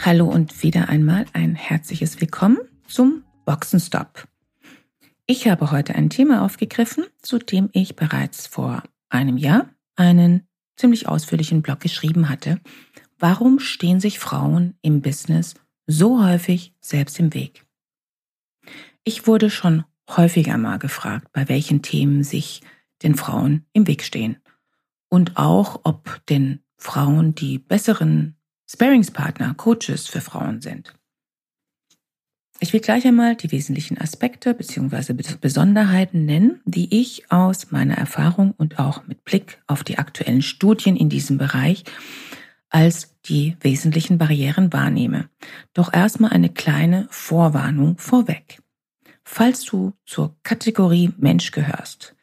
Hallo und wieder einmal ein herzliches Willkommen zum Boxenstopp. Ich habe heute ein Thema aufgegriffen, zu dem ich bereits vor einem Jahr einen ziemlich ausführlichen Blog geschrieben hatte. Warum stehen sich Frauen im Business so häufig selbst im Weg? Ich wurde schon häufiger mal gefragt, bei welchen Themen sich den Frauen im Weg stehen. Und auch, ob den Frauen die besseren Sparingspartner, Coaches für Frauen sind. Ich will gleich einmal die wesentlichen Aspekte bzw. Besonderheiten nennen, die ich aus meiner Erfahrung und auch mit Blick auf die aktuellen Studien in diesem Bereich als die wesentlichen Barrieren wahrnehme. Doch erstmal eine kleine Vorwarnung vorweg. Falls du zur Kategorie Mensch gehörst,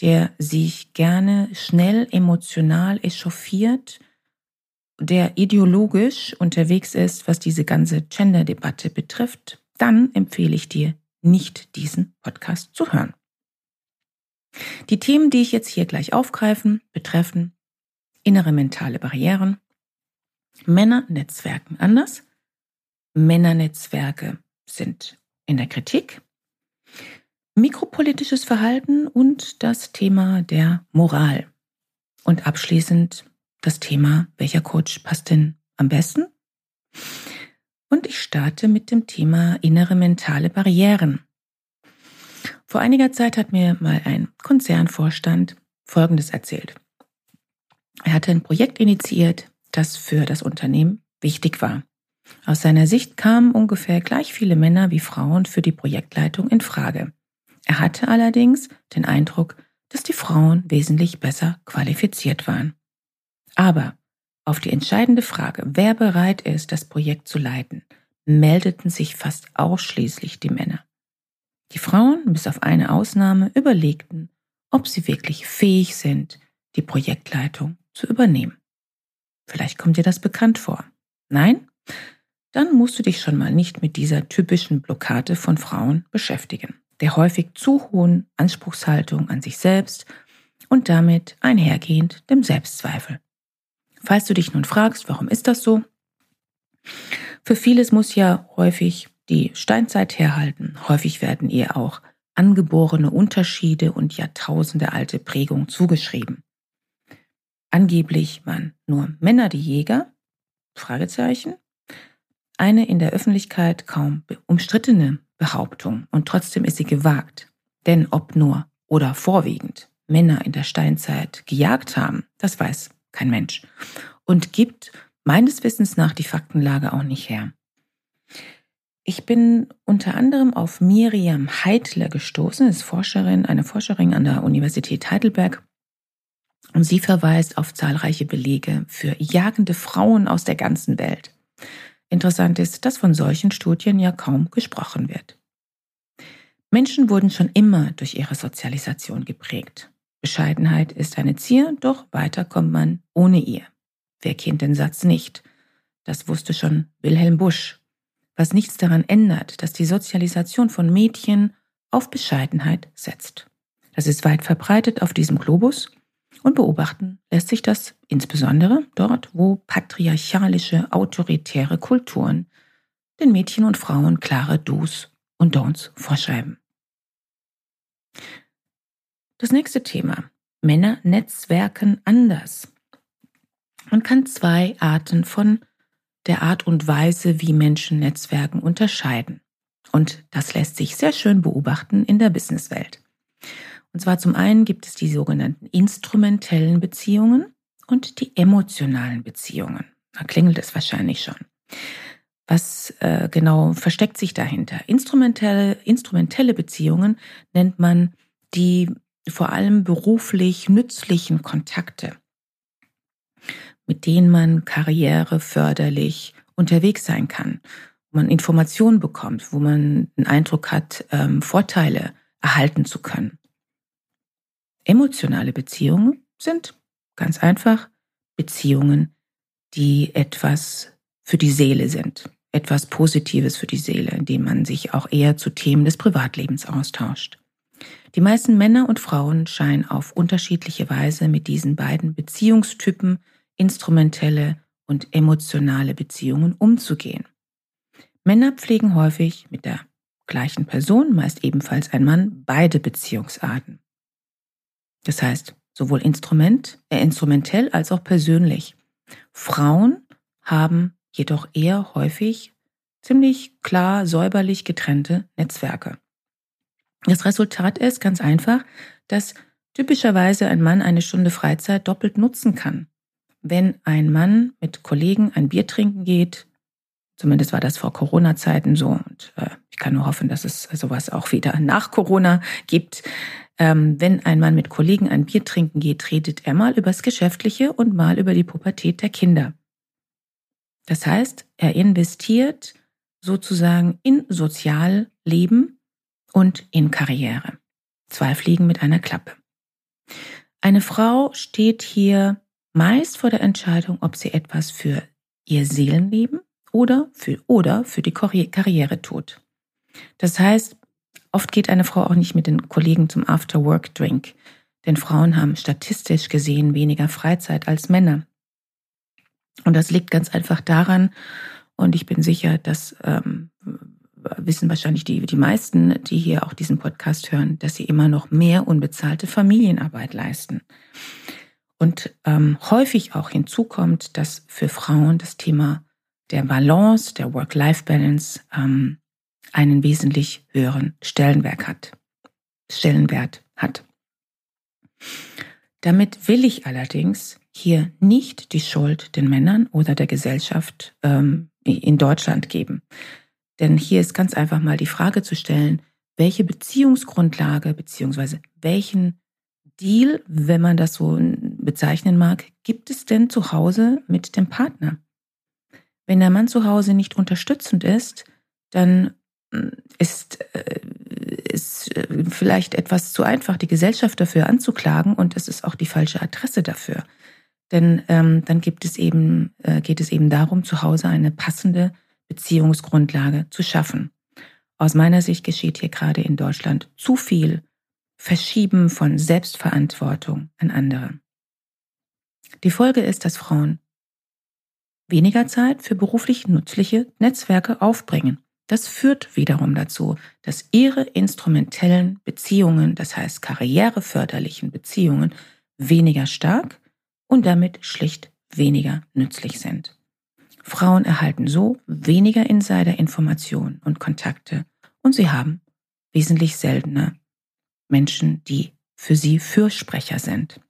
der sich gerne schnell emotional echauffiert, der ideologisch unterwegs ist, was diese ganze Gender-Debatte betrifft, dann empfehle ich dir, nicht diesen Podcast zu hören. Die Themen, die ich jetzt hier gleich aufgreifen, betreffen innere mentale Barrieren, Männernetzwerken anders, Männernetzwerke sind in der Kritik, mikropolitisches Verhalten und das Thema der Moral. Und abschließend das Thema, welcher Coach passt denn am besten? Und ich starte mit dem Thema innere mentale Barrieren. Vor einiger Zeit hat mir mal ein Konzernvorstand Folgendes erzählt. Er hatte ein Projekt initiiert, das für das Unternehmen wichtig war. Aus seiner Sicht kamen ungefähr gleich viele Männer wie Frauen für die Projektleitung in Frage. Er hatte allerdings den Eindruck, dass die Frauen wesentlich besser qualifiziert waren. Aber auf die entscheidende Frage, wer bereit ist, das Projekt zu leiten, meldeten sich fast ausschließlich die Männer. Die Frauen, bis auf eine Ausnahme, überlegten, ob sie wirklich fähig sind, die Projektleitung zu übernehmen. Vielleicht kommt dir das bekannt vor. Nein? Dann musst du dich schon mal nicht mit dieser typischen Blockade von Frauen beschäftigen der häufig zu hohen Anspruchshaltung an sich selbst und damit einhergehend dem Selbstzweifel. Falls du dich nun fragst, warum ist das so? Für vieles muss ja häufig die Steinzeit herhalten. Häufig werden ihr auch angeborene Unterschiede und Jahrtausende alte Prägung zugeschrieben. Angeblich waren nur Männer die Jäger? Fragezeichen. Eine in der Öffentlichkeit kaum umstrittene Behauptung und trotzdem ist sie gewagt. Denn ob nur oder vorwiegend Männer in der Steinzeit gejagt haben, das weiß kein Mensch und gibt meines Wissens nach die Faktenlage auch nicht her. Ich bin unter anderem auf Miriam Heidler gestoßen, ist Forscherin, eine Forscherin an der Universität Heidelberg. Und sie verweist auf zahlreiche Belege für jagende Frauen aus der ganzen Welt. Interessant ist, dass von solchen Studien ja kaum gesprochen wird. Menschen wurden schon immer durch ihre Sozialisation geprägt. Bescheidenheit ist eine Zier, doch weiter kommt man ohne ihr. Wer kennt den Satz nicht? Das wusste schon Wilhelm Busch. Was nichts daran ändert, dass die Sozialisation von Mädchen auf Bescheidenheit setzt. Das ist weit verbreitet auf diesem Globus und beobachten lässt sich das insbesondere dort, wo patriarchalische, autoritäre Kulturen den Mädchen und Frauen klare Do's und Don'ts vorschreiben. Das nächste Thema. Männer netzwerken anders. Man kann zwei Arten von der Art und Weise, wie Menschen netzwerken, unterscheiden. Und das lässt sich sehr schön beobachten in der Businesswelt. Und zwar zum einen gibt es die sogenannten instrumentellen Beziehungen und die emotionalen Beziehungen. Da klingelt es wahrscheinlich schon. Was äh, genau versteckt sich dahinter? Instrumentelle, instrumentelle Beziehungen nennt man die vor allem beruflich nützlichen Kontakte, mit denen man Karriere förderlich unterwegs sein kann, wo man Informationen bekommt, wo man den Eindruck hat, ähm, Vorteile erhalten zu können. Emotionale Beziehungen sind ganz einfach Beziehungen, die etwas für die Seele sind, etwas Positives für die Seele, indem man sich auch eher zu Themen des Privatlebens austauscht. Die meisten Männer und Frauen scheinen auf unterschiedliche Weise mit diesen beiden Beziehungstypen, instrumentelle und emotionale Beziehungen umzugehen. Männer pflegen häufig mit der gleichen Person, meist ebenfalls ein Mann, beide Beziehungsarten. Das heißt, sowohl Instrument, äh, instrumentell als auch persönlich. Frauen haben jedoch eher häufig ziemlich klar säuberlich getrennte Netzwerke. Das Resultat ist ganz einfach, dass typischerweise ein Mann eine Stunde Freizeit doppelt nutzen kann. Wenn ein Mann mit Kollegen ein Bier trinken geht, zumindest war das vor Corona-Zeiten so, und äh, ich kann nur hoffen, dass es sowas auch wieder nach Corona gibt. Ähm, wenn ein Mann mit Kollegen ein Bier trinken geht, redet er mal übers Geschäftliche und mal über die Pubertät der Kinder. Das heißt, er investiert sozusagen in Sozialleben und in Karriere. Zwei Fliegen mit einer Klappe. Eine Frau steht hier meist vor der Entscheidung, ob sie etwas für ihr Seelenleben oder für, oder für die Karriere tut. Das heißt, oft geht eine Frau auch nicht mit den Kollegen zum After-Work-Drink, denn Frauen haben statistisch gesehen weniger Freizeit als Männer. Und das liegt ganz einfach daran, und ich bin sicher, dass ähm, wissen wahrscheinlich die, die meisten, die hier auch diesen Podcast hören, dass sie immer noch mehr unbezahlte Familienarbeit leisten. Und ähm, häufig auch hinzukommt, dass für Frauen das Thema der Balance, der Work-Life-Balance ähm, einen wesentlich höheren Stellenwert hat. Stellenwert hat. Damit will ich allerdings hier nicht die Schuld den Männern oder der Gesellschaft ähm, in Deutschland geben. Denn hier ist ganz einfach mal die Frage zu stellen, welche Beziehungsgrundlage beziehungsweise welchen Deal, wenn man das so bezeichnen mag, gibt es denn zu Hause mit dem Partner? Wenn der Mann zu Hause nicht unterstützend ist, dann mm, ist es äh, vielleicht etwas zu einfach, die Gesellschaft dafür anzuklagen und es ist auch die falsche Adresse dafür. Denn ähm, dann gibt es eben, äh, geht es eben darum, zu Hause eine passende Beziehungsgrundlage zu schaffen. Aus meiner Sicht geschieht hier gerade in Deutschland zu viel Verschieben von Selbstverantwortung an andere. Die Folge ist, dass Frauen weniger Zeit für beruflich nützliche Netzwerke aufbringen. Das führt wiederum dazu, dass ihre instrumentellen Beziehungen, das heißt karriereförderlichen Beziehungen, weniger stark und damit schlicht weniger nützlich sind. Frauen erhalten so weniger Insider-Informationen und Kontakte und sie haben wesentlich seltener Menschen, die für sie Fürsprecher sind.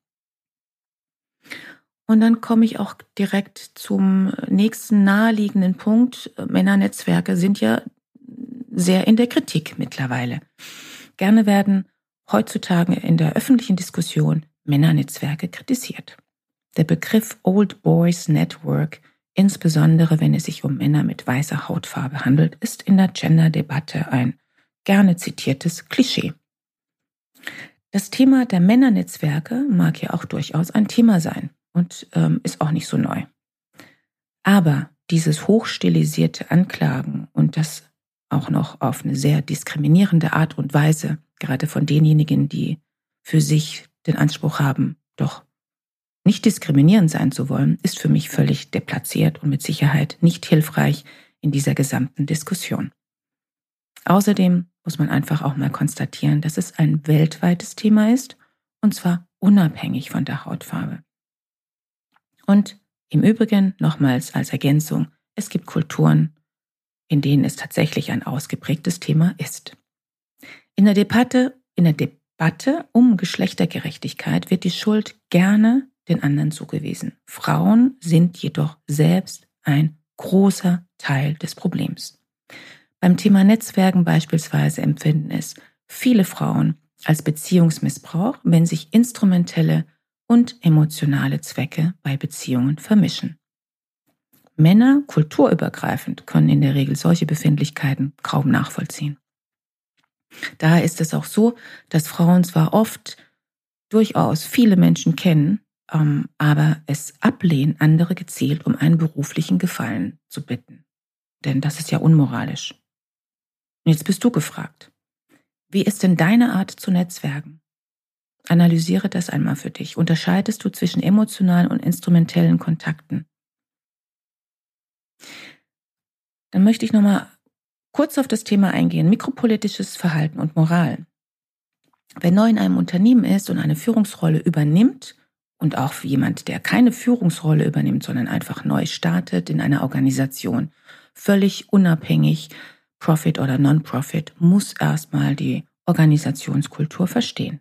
Und dann komme ich auch direkt zum nächsten naheliegenden Punkt. Männernetzwerke sind ja sehr in der Kritik mittlerweile. Gerne werden heutzutage in der öffentlichen Diskussion Männernetzwerke kritisiert. Der Begriff Old Boys Network insbesondere wenn es sich um Männer mit weißer Hautfarbe handelt, ist in der Gender-Debatte ein gerne zitiertes Klischee. Das Thema der Männernetzwerke mag ja auch durchaus ein Thema sein und ähm, ist auch nicht so neu. Aber dieses hochstilisierte Anklagen und das auch noch auf eine sehr diskriminierende Art und Weise, gerade von denjenigen, die für sich den Anspruch haben, doch nicht diskriminierend sein zu wollen, ist für mich völlig deplatziert und mit Sicherheit nicht hilfreich in dieser gesamten Diskussion. Außerdem muss man einfach auch mal konstatieren, dass es ein weltweites Thema ist, und zwar unabhängig von der Hautfarbe. Und im Übrigen nochmals als Ergänzung, es gibt Kulturen, in denen es tatsächlich ein ausgeprägtes Thema ist. In der Debatte, in der Debatte um Geschlechtergerechtigkeit wird die Schuld gerne den anderen zugewiesen. Frauen sind jedoch selbst ein großer Teil des Problems. Beim Thema Netzwerken beispielsweise empfinden es viele Frauen als Beziehungsmissbrauch, wenn sich instrumentelle und emotionale Zwecke bei Beziehungen vermischen. Männer kulturübergreifend können in der Regel solche Befindlichkeiten kaum nachvollziehen. Daher ist es auch so, dass Frauen zwar oft durchaus viele Menschen kennen, aber es ablehnen, andere gezielt um einen beruflichen Gefallen zu bitten. Denn das ist ja unmoralisch. Und jetzt bist du gefragt. Wie ist denn deine Art zu netzwerken? Analysiere das einmal für dich. Unterscheidest du zwischen emotionalen und instrumentellen Kontakten? Dann möchte ich nochmal kurz auf das Thema eingehen. Mikropolitisches Verhalten und Moral. Wer neu in einem Unternehmen ist und eine Führungsrolle übernimmt, und auch jemand, der keine Führungsrolle übernimmt, sondern einfach neu startet in einer Organisation, völlig unabhängig, Profit oder Non-Profit, muss erstmal die Organisationskultur verstehen.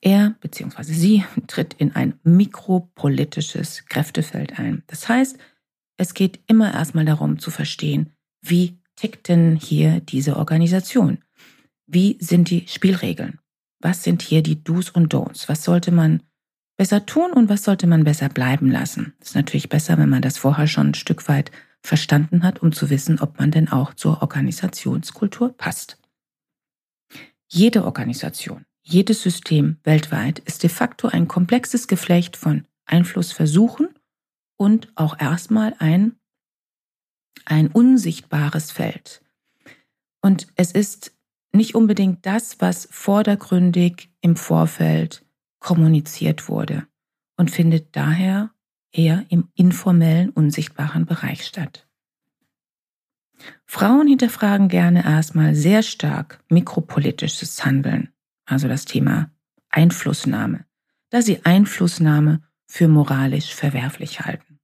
Er bzw. sie tritt in ein mikropolitisches Kräftefeld ein. Das heißt, es geht immer erstmal darum zu verstehen, wie tickt denn hier diese Organisation? Wie sind die Spielregeln? Was sind hier die Do's und Don'ts? Was sollte man besser tun und was sollte man besser bleiben lassen? Ist natürlich besser, wenn man das vorher schon ein Stück weit verstanden hat, um zu wissen, ob man denn auch zur Organisationskultur passt. Jede Organisation, jedes System weltweit ist de facto ein komplexes Geflecht von Einflussversuchen und auch erstmal ein, ein unsichtbares Feld. Und es ist nicht unbedingt das, was vordergründig im Vorfeld kommuniziert wurde und findet daher eher im informellen, unsichtbaren Bereich statt. Frauen hinterfragen gerne erstmal sehr stark mikropolitisches Handeln, also das Thema Einflussnahme, da sie Einflussnahme für moralisch verwerflich halten.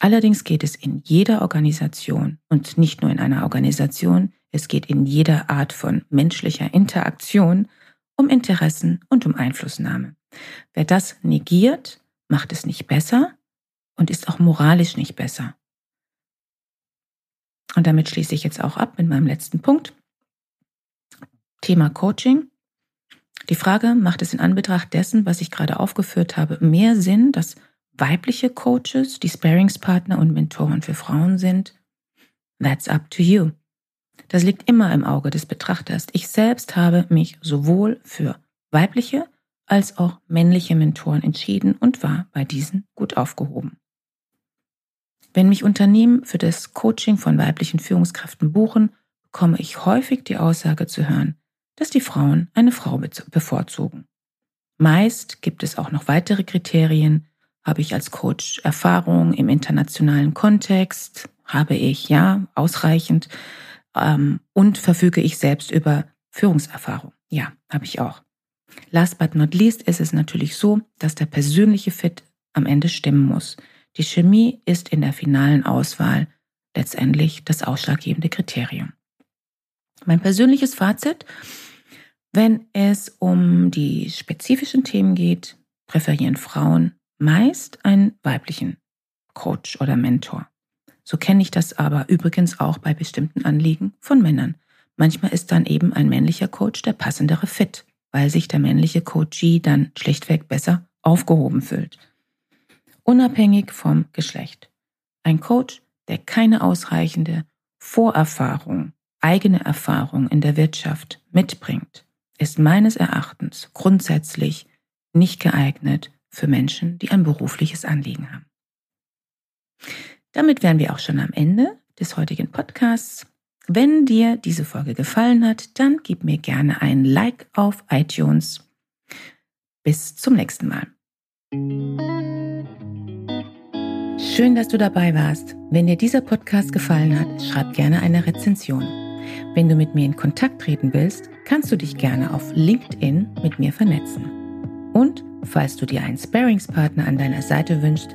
Allerdings geht es in jeder Organisation und nicht nur in einer Organisation, es geht in jeder Art von menschlicher Interaktion um Interessen und um Einflussnahme. Wer das negiert, macht es nicht besser und ist auch moralisch nicht besser. Und damit schließe ich jetzt auch ab mit meinem letzten Punkt. Thema Coaching. Die Frage, macht es in Anbetracht dessen, was ich gerade aufgeführt habe, mehr Sinn, dass weibliche Coaches die Sparingspartner und Mentoren für Frauen sind? That's up to you. Das liegt immer im Auge des Betrachters. Ich selbst habe mich sowohl für weibliche als auch männliche Mentoren entschieden und war bei diesen gut aufgehoben. Wenn mich Unternehmen für das Coaching von weiblichen Führungskräften buchen, bekomme ich häufig die Aussage zu hören, dass die Frauen eine Frau bevorzugen. Meist gibt es auch noch weitere Kriterien. Habe ich als Coach Erfahrung im internationalen Kontext? Habe ich ja ausreichend ähm, und verfüge ich selbst über Führungserfahrung. Ja, habe ich auch. Last but not least ist es natürlich so, dass der persönliche Fit am Ende stimmen muss. Die Chemie ist in der finalen Auswahl letztendlich das ausschlaggebende Kriterium. Mein persönliches Fazit, wenn es um die spezifischen Themen geht, präferieren Frauen meist einen weiblichen Coach oder Mentor. So kenne ich das aber übrigens auch bei bestimmten Anliegen von Männern. Manchmal ist dann eben ein männlicher Coach der passendere Fit, weil sich der männliche Coachee dann schlichtweg besser aufgehoben fühlt. Unabhängig vom Geschlecht. Ein Coach, der keine ausreichende Vorerfahrung, eigene Erfahrung in der Wirtschaft mitbringt, ist meines Erachtens grundsätzlich nicht geeignet für Menschen, die ein berufliches Anliegen haben. Damit wären wir auch schon am Ende des heutigen Podcasts. Wenn dir diese Folge gefallen hat, dann gib mir gerne ein Like auf iTunes. Bis zum nächsten Mal. Schön, dass du dabei warst. Wenn dir dieser Podcast gefallen hat, schreib gerne eine Rezension. Wenn du mit mir in Kontakt treten willst, kannst du dich gerne auf LinkedIn mit mir vernetzen. Und falls du dir einen Sparingspartner an deiner Seite wünschst,